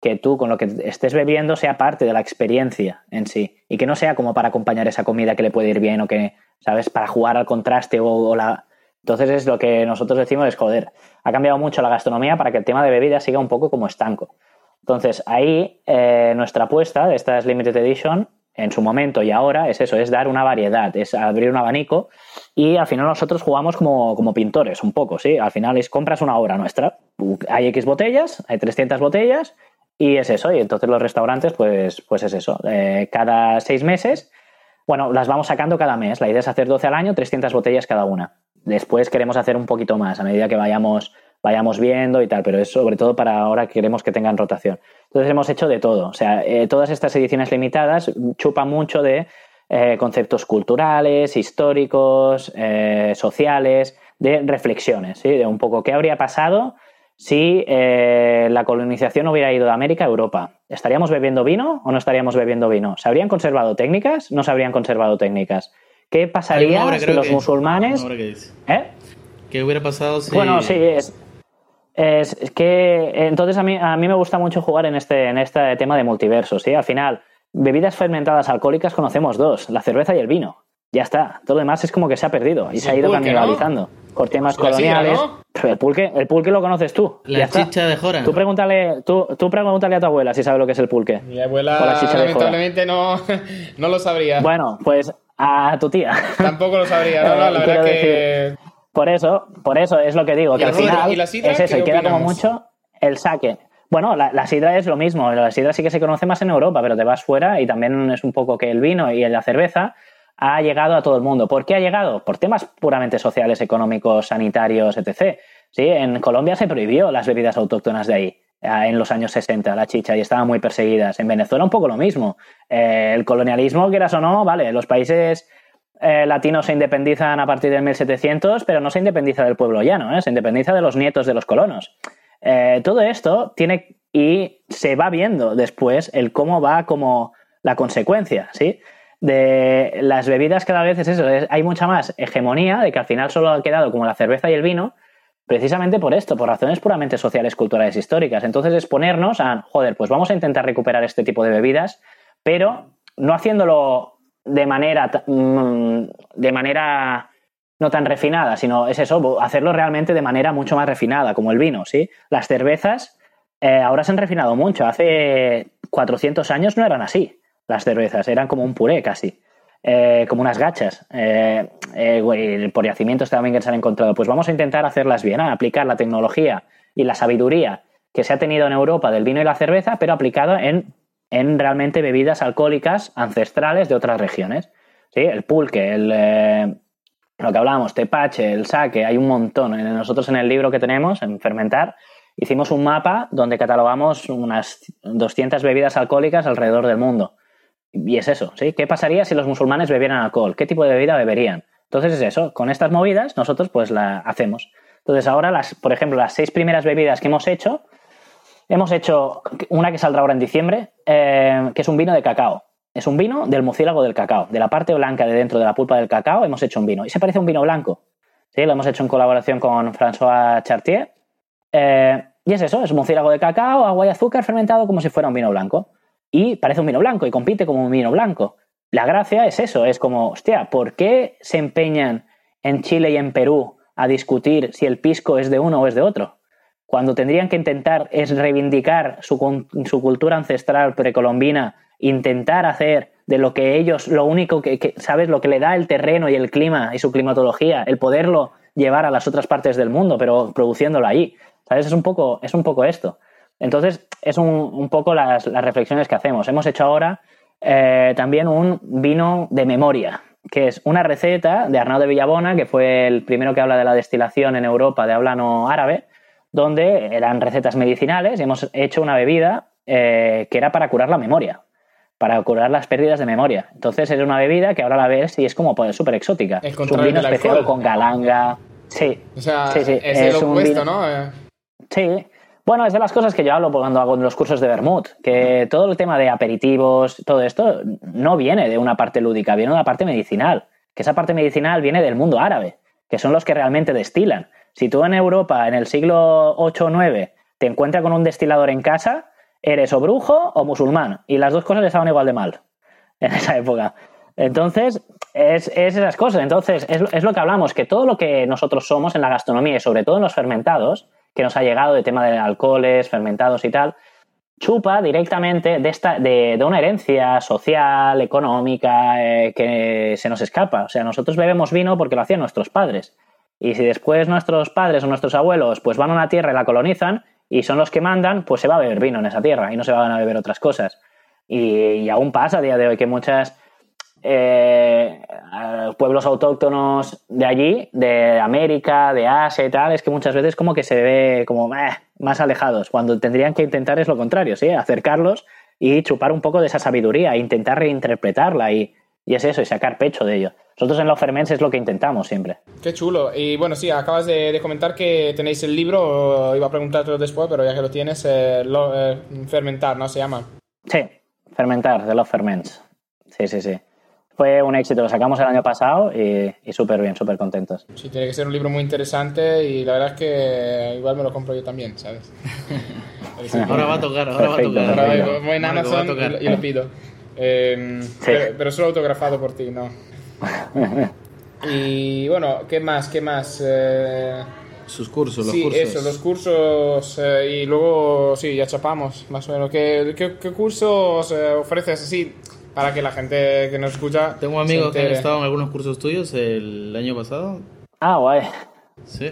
[SPEAKER 3] que tú con lo que estés bebiendo sea parte de la experiencia en sí y que no sea como para acompañar esa comida que le puede ir bien o que, ¿sabes? Para jugar al contraste o, la... Entonces es lo que nosotros decimos es, joder, ha cambiado mucho la gastronomía para que el tema de bebidas siga un poco como estanco. Entonces ahí eh, nuestra apuesta de estas Limited Edition en su momento y ahora es eso, es dar una variedad, es abrir un abanico y al final nosotros jugamos como, como pintores un poco, ¿sí? Al final es compras una obra nuestra, hay X botellas, hay 300 botellas y es eso, y entonces los restaurantes, pues, pues es eso. Eh, cada seis meses, bueno, las vamos sacando cada mes. La idea es hacer 12 al año, 300 botellas cada una. Después queremos hacer un poquito más a medida que vayamos vayamos viendo y tal, pero es sobre todo para ahora que queremos que tengan rotación. Entonces hemos hecho de todo, o sea, eh, todas estas ediciones limitadas chupan mucho de eh, conceptos culturales, históricos, eh, sociales, de reflexiones, ¿sí? de un poco qué habría pasado si la colonización hubiera ido de América a Europa. ¿Estaríamos bebiendo vino o no estaríamos bebiendo vino? ¿Se habrían conservado técnicas? ¿No se habrían conservado técnicas? ¿Qué pasaría si los musulmanes...
[SPEAKER 2] ¿Eh? ¿Qué hubiera pasado si...?
[SPEAKER 3] Bueno, sí, es, es, que entonces a mí, a mí me gusta mucho jugar en este, en este tema de multiverso, ¿sí? Al final, bebidas fermentadas alcohólicas conocemos dos, la cerveza y el vino. Ya está. Todo lo demás es como que se ha perdido y se ha ido canibalizando por temas coloniales. Pero el pulque, el pulque lo conoces tú.
[SPEAKER 2] La chicha de jora.
[SPEAKER 3] Tú pregúntale, tú, tú pregúntale a tu abuela si sabe lo que es el pulque.
[SPEAKER 1] Mi abuela lamentablemente no, no lo sabría.
[SPEAKER 3] Bueno, pues a tu tía.
[SPEAKER 1] Tampoco lo sabría, no, la verdad que...
[SPEAKER 3] por eso, por eso es lo que digo, que al final es eso, y queda como mucho el saque. Bueno, la, sidra es lo mismo. La sidra sí que se conoce más en Europa, pero te vas fuera y también es un poco que el vino y la cerveza ha llegado a todo el mundo. ¿Por qué ha llegado? Por temas puramente sociales, económicos, sanitarios, etc. ¿Sí? En Colombia se prohibió las bebidas autóctonas de ahí en los años 60, la chicha, y estaban muy perseguidas. En Venezuela un poco lo mismo. Eh, el colonialismo, quieras o no, vale, los países eh, latinos se independizan a partir del 1700, pero no se independiza del pueblo llano, ¿eh? se independiza de los nietos de los colonos. todo esto tiene y se va viendo después el cómo va como la consecuencia, ¿sí? De las bebidas cada vez es eso, hay mucha más hegemonía de que al final solo ha quedado como la cerveza y el vino, precisamente por esto, por razones puramente sociales, culturales, históricas. Entonces es ponernos a, joder, pues vamos a intentar recuperar este tipo de bebidas, pero no haciéndolo de manera, mm, de manera no tan refinada, sino es eso, hacerlo realmente de manera mucho más refinada, como el vino, ¿sí? Las cervezas eh, ahora se han refinado mucho. Hace 400 años no eran así las cervezas, eran como un puré casi. Eh, como unas gachas. Eh, por yacimientos también que se han encontrado. Pues vamos a intentar hacerlas bien, aplicar la tecnología y la sabiduría que se ha tenido en Europa del vino y la cerveza, pero aplicado en, en realmente bebidas alcohólicas ancestrales de otras regiones. ¿Sí? El pulque, el, lo que hablábamos, tepache, el saque, hay un montón. Nosotros en el libro que tenemos, en Fermentar, hicimos un mapa donde catalogamos unas 200 bebidas alcohólicas alrededor del mundo. Y es eso, ¿sí? ¿Qué pasaría si los musulmanes bebieran alcohol? ¿Qué tipo de bebida beberían? Entonces es eso, con estas movidas nosotros pues la hacemos. Entonces ahora, las, por ejemplo, las seis primeras bebidas que hemos hecho, hemos hecho una que saldrá ahora en diciembre, eh, que es un vino de cacao. Es un vino del mucílago del cacao. De la parte blanca de dentro de la pulpa del cacao hemos hecho un vino. Y se parece a un vino blanco. ¿sí? Lo hemos hecho en colaboración con François Chartier, eh, y es eso, es murciélago de cacao, agua y azúcar fermentado como si fuera un vino blanco. Y parece un vino blanco y compite como un vino blanco. La gracia es eso, es como, hostia, ¿por qué se empeñan en Chile y en Perú a discutir si el pisco es de uno o es de otro? Cuando tendrían que intentar es reivindicar su, su cultura ancestral precolombina, intentar hacer de lo que ellos, lo único que, que, ¿sabes? Lo que le da el terreno y el clima y su climatología, el poderlo llevar a las otras partes del mundo, pero produciéndolo ahí. ¿Sabes? Es un poco, es un poco esto. Entonces, es un, poco las, reflexiones que hacemos. Hemos hecho ahora eh, también un vino de memoria, que es una receta de Arnaud de Villabona, que fue el primero que habla de la destilación en Europa de habla no árabe, donde eran recetas medicinales y hemos hecho una bebida eh, que era para curar la memoria, para curar las pérdidas de memoria. Entonces, es una bebida que ahora la ves y es como pues, súper exótica.
[SPEAKER 1] Es
[SPEAKER 3] un vino especial con galanga. Sí.
[SPEAKER 1] O sea, sí, sí. es, un vino... ¿no? Eh,
[SPEAKER 3] Sí. Bueno, es de las cosas que yo hablo cuando hago los cursos de Vermouth, que todo el tema de aperitivos, todo esto, no viene de una parte lúdica, viene de una parte medicinal, que esa parte medicinal viene del mundo árabe, que son los que realmente destilan. Si tú en Europa, en el siglo 8 o 9, te encuentras con un destilador en casa, eres o brujo o musulmán, y las dos cosas estaban igual de mal en esa época. Entonces, es, esas cosas. Entonces, es, es, lo que hablamos, que todo lo que nosotros somos en la gastronomía y sobre todo en los fermentados, que nos ha llegado de tema de alcoholes, fermentados y tal, chupa directamente de, esta, de, una herencia social, económica, eh, que se nos escapa. O sea, nosotros bebemos vino porque lo hacían nuestros padres. Y si después nuestros padres o nuestros abuelos pues van a una tierra y la colonizan y son los que mandan, pues se va a beber vino en esa tierra y no se van a beber otras cosas. Y, y aún pasa a día de hoy que muchas eh, a pueblos autóctonos de allí, de América, de Asia y tal, es que muchas veces como que se ve como eh, más alejados, cuando tendrían que intentar es lo contrario, ¿sí? Acercarlos y chupar un poco de esa sabiduría, e intentar reinterpretarla y, y es eso, y sacar pecho de ello. Nosotros en los Ferments es lo que intentamos siempre.
[SPEAKER 1] Qué chulo. Y bueno, sí, acabas de, de comentar que tenéis el libro, iba a preguntártelo después, pero ya que lo tienes, eh, lo, eh, Fermentar, ¿no? Se llama.
[SPEAKER 3] Sí, Fermentar, de los Ferments. Sí, sí, sí. Fue un éxito, lo sacamos el año pasado y, y súper bien, súper contentos.
[SPEAKER 1] Sí, tiene que ser un libro muy interesante y la verdad es que igual me lo compro yo también, ¿sabes?
[SPEAKER 2] ahora va a tocar, ahora
[SPEAKER 3] Perfecto,
[SPEAKER 2] va a tocar.
[SPEAKER 1] Ahora voy en
[SPEAKER 2] Marco, va a
[SPEAKER 1] Amazon y,
[SPEAKER 2] tocar.
[SPEAKER 1] lo- y lo pido. Eh, pero, pero solo autografado por ti, ¿no? Y bueno, ¿qué más? ¿Qué más? Eh,
[SPEAKER 2] Sus cursos, los
[SPEAKER 1] sí,
[SPEAKER 2] cursos.
[SPEAKER 1] eso, los cursos eh, y luego, sí, ya chapamos, más o menos. ¿Qué, qué, qué cursos eh, ofreces así para que la gente que nos escucha...
[SPEAKER 2] Tengo amigos que han estado en algunos cursos tuyos el año pasado.
[SPEAKER 3] Ah, guay.
[SPEAKER 2] Sí.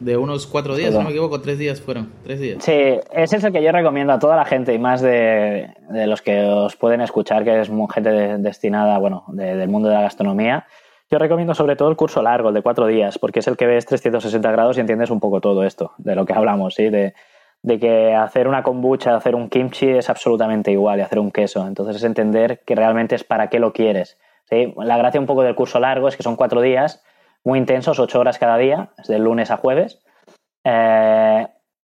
[SPEAKER 2] De unos cuatro días, si no me equivoco, tres días fueron. Tres días.
[SPEAKER 3] Sí, ese es el que yo recomiendo a toda la gente y más de, de los que os pueden escuchar, que es gente de- destinada, bueno, de- del mundo de la gastronomía. Yo recomiendo sobre todo el curso largo, el de cuatro días, porque es el que ves 360 grados y entiendes un poco todo esto, de lo que hablamos, ¿sí? De, de que hacer una kombucha, hacer un kimchi es absolutamente igual y hacer un queso. Entonces es entender que realmente es para qué lo quieres. ¿sí? La gracia un poco del curso largo es que son cuatro días muy intensos, ocho horas cada día, es de lunes a jueves, eh,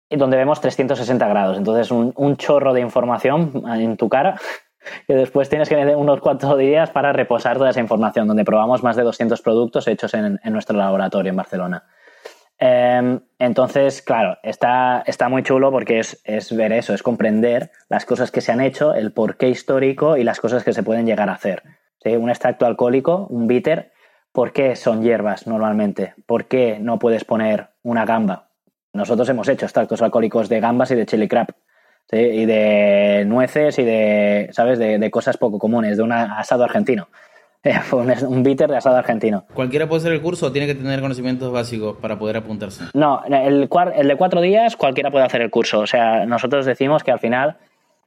[SPEAKER 3] donde vemos 360 grados. Entonces un, un chorro de información en tu cara que después tienes que tener unos cuantos días para reposar toda esa información, donde probamos más de 200 productos hechos en, en nuestro laboratorio en Barcelona. Eh, entonces, claro, está, está muy chulo porque es, es ver eso, es comprender las cosas que se han hecho, el porqué histórico y las cosas que se pueden llegar a hacer. Un extracto alcohólico, un bitter, ¿por qué son hierbas normalmente? ¿Por qué no puedes poner una gamba? Nosotros hemos hecho extractos alcohólicos de gambas y de chili crab. ¿sí? Y de nueces y de, ¿sabes? De, de cosas poco comunes, de un asado argentino. un, un bitter de asado argentino.
[SPEAKER 2] ¿Cualquiera puede hacer el curso o tiene que tener conocimientos básicos para poder apuntarse?
[SPEAKER 3] No, el, de cuatro días cualquiera puede hacer el curso. O sea, nosotros decimos que al final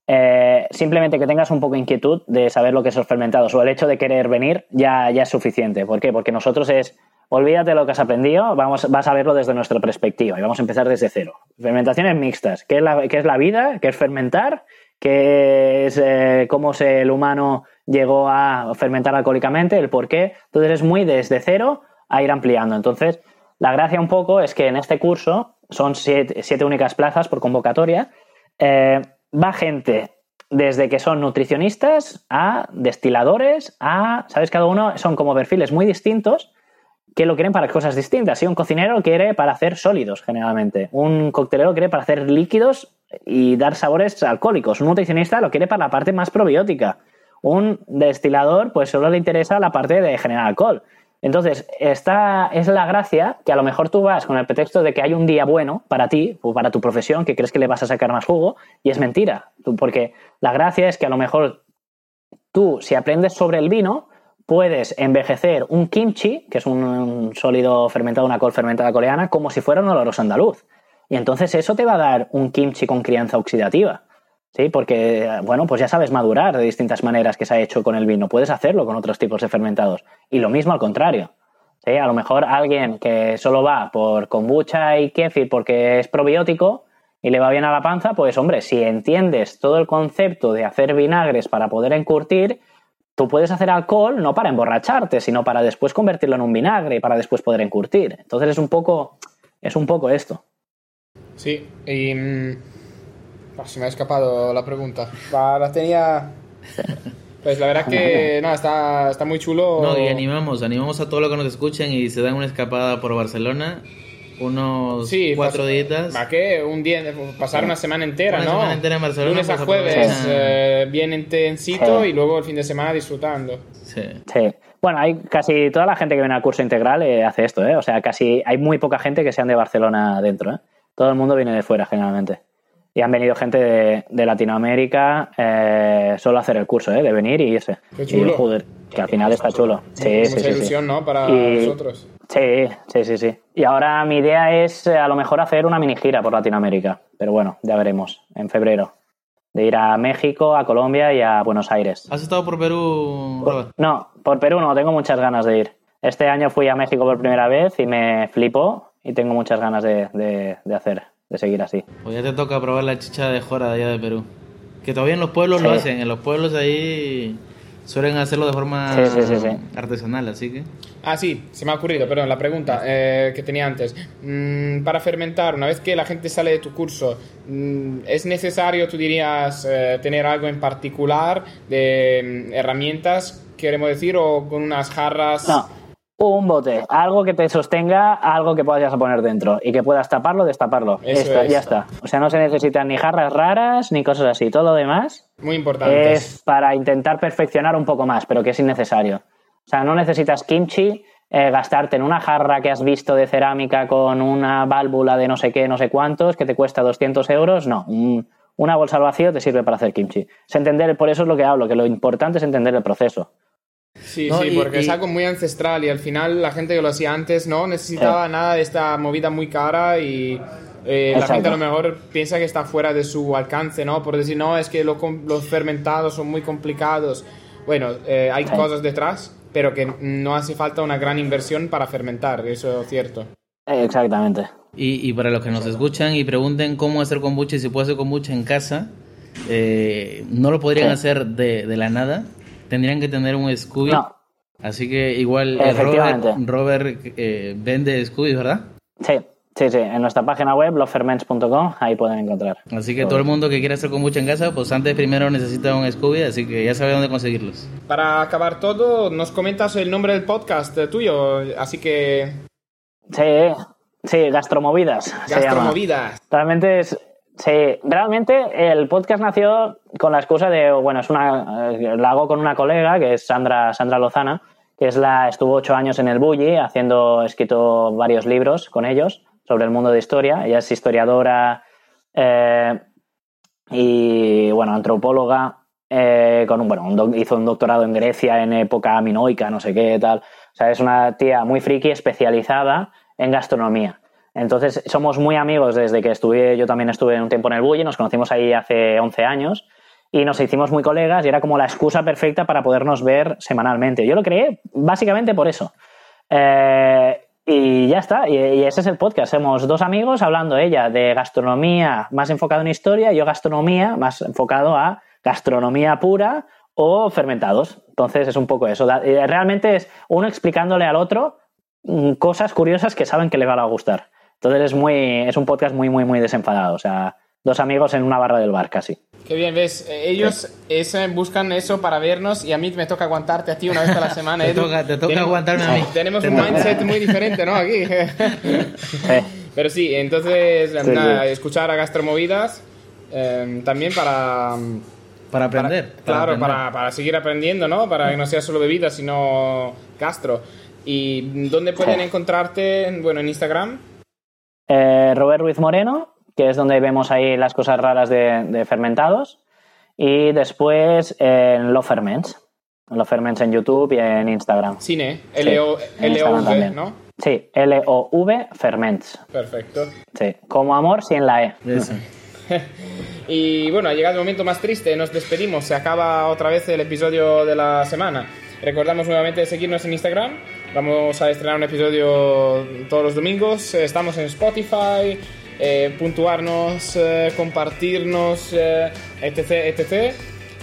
[SPEAKER 3] eh, simplemente que tengas un poco de inquietud de saber lo que son los fermentados o el hecho de querer venir ya, ya es suficiente. ¿Por qué? Porque nosotros es, olvídate de lo que has aprendido, vamos, vas a verlo desde nuestra perspectiva y vamos a empezar desde cero. Fermentaciones mixtas. ¿Qué es la, qué es la vida? ¿Qué es fermentar? ¿Qué es eh, cómo se, el humano llegó a fermentar alcohólicamente? ¿El por qué? Entonces es muy desde cero a ir ampliando. Entonces, la gracia un poco es que en este curso son siete, siete únicas plazas por convocatoria. Eh, va gente desde que son nutricionistas a destiladores a, ¿sabes? Cada uno son como perfiles muy distintos que lo quieren para cosas distintas. Si un cocinero quiere para hacer sólidos, generalmente. Un coctelero quiere para hacer líquidos y dar sabores alcohólicos. Un nutricionista lo quiere para la parte más probiótica. Un destilador, pues solo le interesa la parte de generar alcohol. Entonces, esta es la gracia que a lo mejor tú vas con el pretexto de que hay un día bueno para ti o para tu profesión, que crees que le vas a sacar más jugo, y es mentira. Porque la gracia es que a lo mejor tú, si aprendes sobre el vino, puedes envejecer un kimchi, que es un sólido fermentado, una col fermentada coreana, como si fuera un oloroso andaluz. Y entonces eso te va a dar un kimchi con crianza oxidativa. ¿Sí? Porque, bueno, pues ya sabes madurar de distintas maneras que se ha hecho con el vino. Puedes hacerlo con otros tipos de fermentados. Y lo mismo al contrario. ¿Sí? A lo mejor alguien que solo va por kombucha y kefir porque es probiótico y le va bien a la panza, pues hombre, si entiendes todo el concepto de hacer vinagres para poder encurtir, tú puedes hacer alcohol no para emborracharte, sino para después convertirlo en un vinagre y para después poder encurtir. Entonces es un poco, es un poco esto.
[SPEAKER 1] Sí, y... mm, ah, se me ha escapado la pregunta. Va, la tenía... Pues la verdad que nada, está, está muy chulo.
[SPEAKER 2] No, y animamos, animamos a todos los que nos escuchen y se dan una escapada por Barcelona. Unos
[SPEAKER 1] Sí,
[SPEAKER 2] cuatro
[SPEAKER 1] pas-
[SPEAKER 2] días.
[SPEAKER 1] ¿Va qué? Un día, pasar una semana entera,
[SPEAKER 2] Una
[SPEAKER 1] ¿no?
[SPEAKER 2] semana entera en Barcelona,
[SPEAKER 1] Lunes a
[SPEAKER 2] pues,
[SPEAKER 1] jueves, eh, bien intensito
[SPEAKER 3] Sí.
[SPEAKER 1] y luego el fin de semana disfrutando.
[SPEAKER 2] Sí.
[SPEAKER 3] Sí. Bueno, hay casi toda la gente que viene al curso integral eh, hace esto, ¿eh? O sea, casi hay muy poca gente que sean de Barcelona dentro, ¿eh? Todo el mundo viene de fuera generalmente. Y han venido gente de, de Latinoamérica eh, solo a hacer el curso, ¿eh? De venir y irse.
[SPEAKER 1] Qué chulo.
[SPEAKER 3] Y joder, que al final está chulo. Sí,
[SPEAKER 1] Mucha
[SPEAKER 3] sí, sí, sí.
[SPEAKER 1] ilusión, ¿no? Para
[SPEAKER 3] Y-
[SPEAKER 1] nosotros.
[SPEAKER 3] Sí, sí, sí, sí. Y ahora mi idea es eh, a lo mejor hacer una mini gira por Latinoamérica. Pero bueno, ya veremos. En febrero. de ir a México, a Colombia y a Buenos Aires.
[SPEAKER 2] ¿Has estado por Perú, Robert?
[SPEAKER 3] No, por Perú no, tengo muchas ganas de ir. Este año fui a México por primera vez y me flipó y tengo muchas ganas de, de- de hacer, de seguir así.
[SPEAKER 2] Pues ya te toca probar la chicha de jora de allá de Perú. Que todavía en los pueblos lo hacen, en los pueblos ahí suelen hacerlo de forma
[SPEAKER 3] Sí, sí, sí, sí.
[SPEAKER 2] artesanal, así que...
[SPEAKER 1] Ah, sí, se me ha ocurrido, perdón, la pregunta eh, que tenía antes. Mm, para fermentar, una vez que la gente sale de tu curso, mm, ¿es necesario, tú dirías, eh, tener algo en particular de mm, herramientas, queremos decir, o con unas jarras?
[SPEAKER 3] No, un bote, algo que te sostenga, algo que puedas poner dentro y que puedas taparlo, destaparlo. Esto,
[SPEAKER 1] es.
[SPEAKER 3] Ya está. O sea, no se necesitan ni jarras raras ni cosas así. Todo lo demás
[SPEAKER 1] Muy importante.
[SPEAKER 3] es para intentar perfeccionar un poco más, pero que es innecesario. O sea, no necesitas kimchi, eh, gastarte en una jarra que has visto de cerámica con una válvula de no sé qué, no sé cuántos, que te cuesta 200 euros. No, un- una bolsa al vacío te sirve para hacer kimchi. Es entender, por eso es lo que hablo, que lo importante es entender el proceso.
[SPEAKER 1] Sí,
[SPEAKER 2] No,
[SPEAKER 1] sí,
[SPEAKER 2] y-
[SPEAKER 1] porque es
[SPEAKER 2] y-
[SPEAKER 1] algo muy ancestral y al final la gente que lo hacía antes no necesitaba nada de esta movida muy cara y eh, la gente a lo mejor piensa que está fuera de su alcance, ¿no? Por decir, no, es que lo los fermentados son muy complicados. Bueno, eh, hay
[SPEAKER 3] Sí.
[SPEAKER 1] cosas detrás, pero que no hace falta una gran inversión para fermentar, eso es cierto.
[SPEAKER 3] Eh, Exactamente.
[SPEAKER 2] Y, y para los que nos escuchan y pregunten cómo hacer kombucha y si puede hacer kombucha en casa, eh, no lo podrían
[SPEAKER 3] Sí.
[SPEAKER 2] hacer de, de la nada. Tendrían que tener un Scooby.
[SPEAKER 3] No.
[SPEAKER 2] Así que igual eh,
[SPEAKER 3] Efectivamente.
[SPEAKER 2] Robert, Robert eh, vende Scooby, ¿verdad?
[SPEAKER 3] Sí, sí, sí. En nuestra página web, losferments.com, ahí pueden encontrar.
[SPEAKER 2] Así que todo el mundo que quiera hacer kombucha en casa, pues antes primero necesita un Scooby, así que ya sabe dónde conseguirlos.
[SPEAKER 1] Para acabar todo, nos comentas el nombre del podcast eh, tuyo, así que...
[SPEAKER 3] Sí, sí, Gastromovidas. se llama.
[SPEAKER 1] Gastromovidas.
[SPEAKER 3] Realmente es. Sí, realmente el podcast nació con la excusa de, bueno, es una, eh, la hago con una colega que es Sandra, Sandra Lozana, que es la, estuvo ocho años en el Bulli haciendo, ha escrito varios libros con ellos sobre el mundo de historia. Ella es historiadora eh, y, bueno, antropóloga, eh, con un, bueno, un hizo un doctorado en Grecia en época minoica, no sé qué, tal. O sea, es una tía muy friki especializada en gastronomía. Entonces, somos muy amigos desde que estuve, yo también estuve un tiempo en el Bulli, nos conocimos ahí hace 11 años y nos hicimos muy colegas y era como la excusa perfecta para podernos ver semanalmente. Yo lo creé básicamente por eso. Eh, y ya está, y, ese es el podcast. Somos dos amigos hablando ella de gastronomía más enfocado en historia, y yo gastronomía más enfocado a gastronomía pura o fermentados. Entonces es un poco eso. Eh, Realmente es uno explicándole al otro mm, cosas curiosas que saben que le van a gustar. Entonces es muy, es un podcast muy, muy, muy desenfadado. O sea, dos amigos en una barra del bar casi.
[SPEAKER 1] Qué bien, ves, eh, ellos ese, buscan eso para vernos y a mí me toca aguantarte a ti una vez a la semana.
[SPEAKER 2] Te
[SPEAKER 1] Edu.
[SPEAKER 2] toca- te toca
[SPEAKER 1] Tenemos-
[SPEAKER 2] aguantarme a mí.
[SPEAKER 1] Tenemos
[SPEAKER 2] Te
[SPEAKER 1] un
[SPEAKER 2] toca.
[SPEAKER 1] mindset muy diferente, ¿no? Aquí.
[SPEAKER 3] Eh,
[SPEAKER 1] Pero sí, entonces,
[SPEAKER 3] Sí,
[SPEAKER 1] nada,
[SPEAKER 3] sí.
[SPEAKER 1] escuchar a Gastromovidas eh, también para...
[SPEAKER 2] Para
[SPEAKER 1] para-
[SPEAKER 2] aprender. para
[SPEAKER 1] claro,
[SPEAKER 2] aprender.
[SPEAKER 1] para, para seguir aprendiendo, ¿no? Para que no sea solo bebida, sino gastro. ¿Y dónde pueden encontrarte? Bueno, en Instagram.
[SPEAKER 3] Eh, Robert Ruiz Moreno, que es donde vemos ahí las cosas raras de, de fermentados. Y después en Lo Ferments. Lo Ferments en YouTube y en Instagram.
[SPEAKER 1] Cine, L-O-V. ¿no?
[SPEAKER 3] Sí, L-O-V Ferments.
[SPEAKER 1] Perfecto.
[SPEAKER 3] Sí, como amor sin la E.
[SPEAKER 1] Y bueno, ha llegado el momento más triste, nos despedimos, se acaba otra vez el episodio de la semana. Recordamos nuevamente seguirnos en Instagram, vamos a estrenar un episodio todos los domingos, estamos en Spotify, eh, puntuarnos, eh, compartirnos, eh, etc, etc.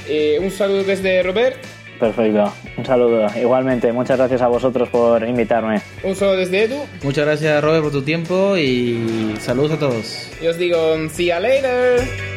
[SPEAKER 1] Eh, un saludo desde Robert,
[SPEAKER 3] Perfecto. Un saludo. Igualmente, muchas gracias a vosotros por invitarme.
[SPEAKER 1] un saludo desde Edu,
[SPEAKER 2] Muchas gracias Robert por tu tiempo y saludos a todos.
[SPEAKER 1] y os digo, see you later.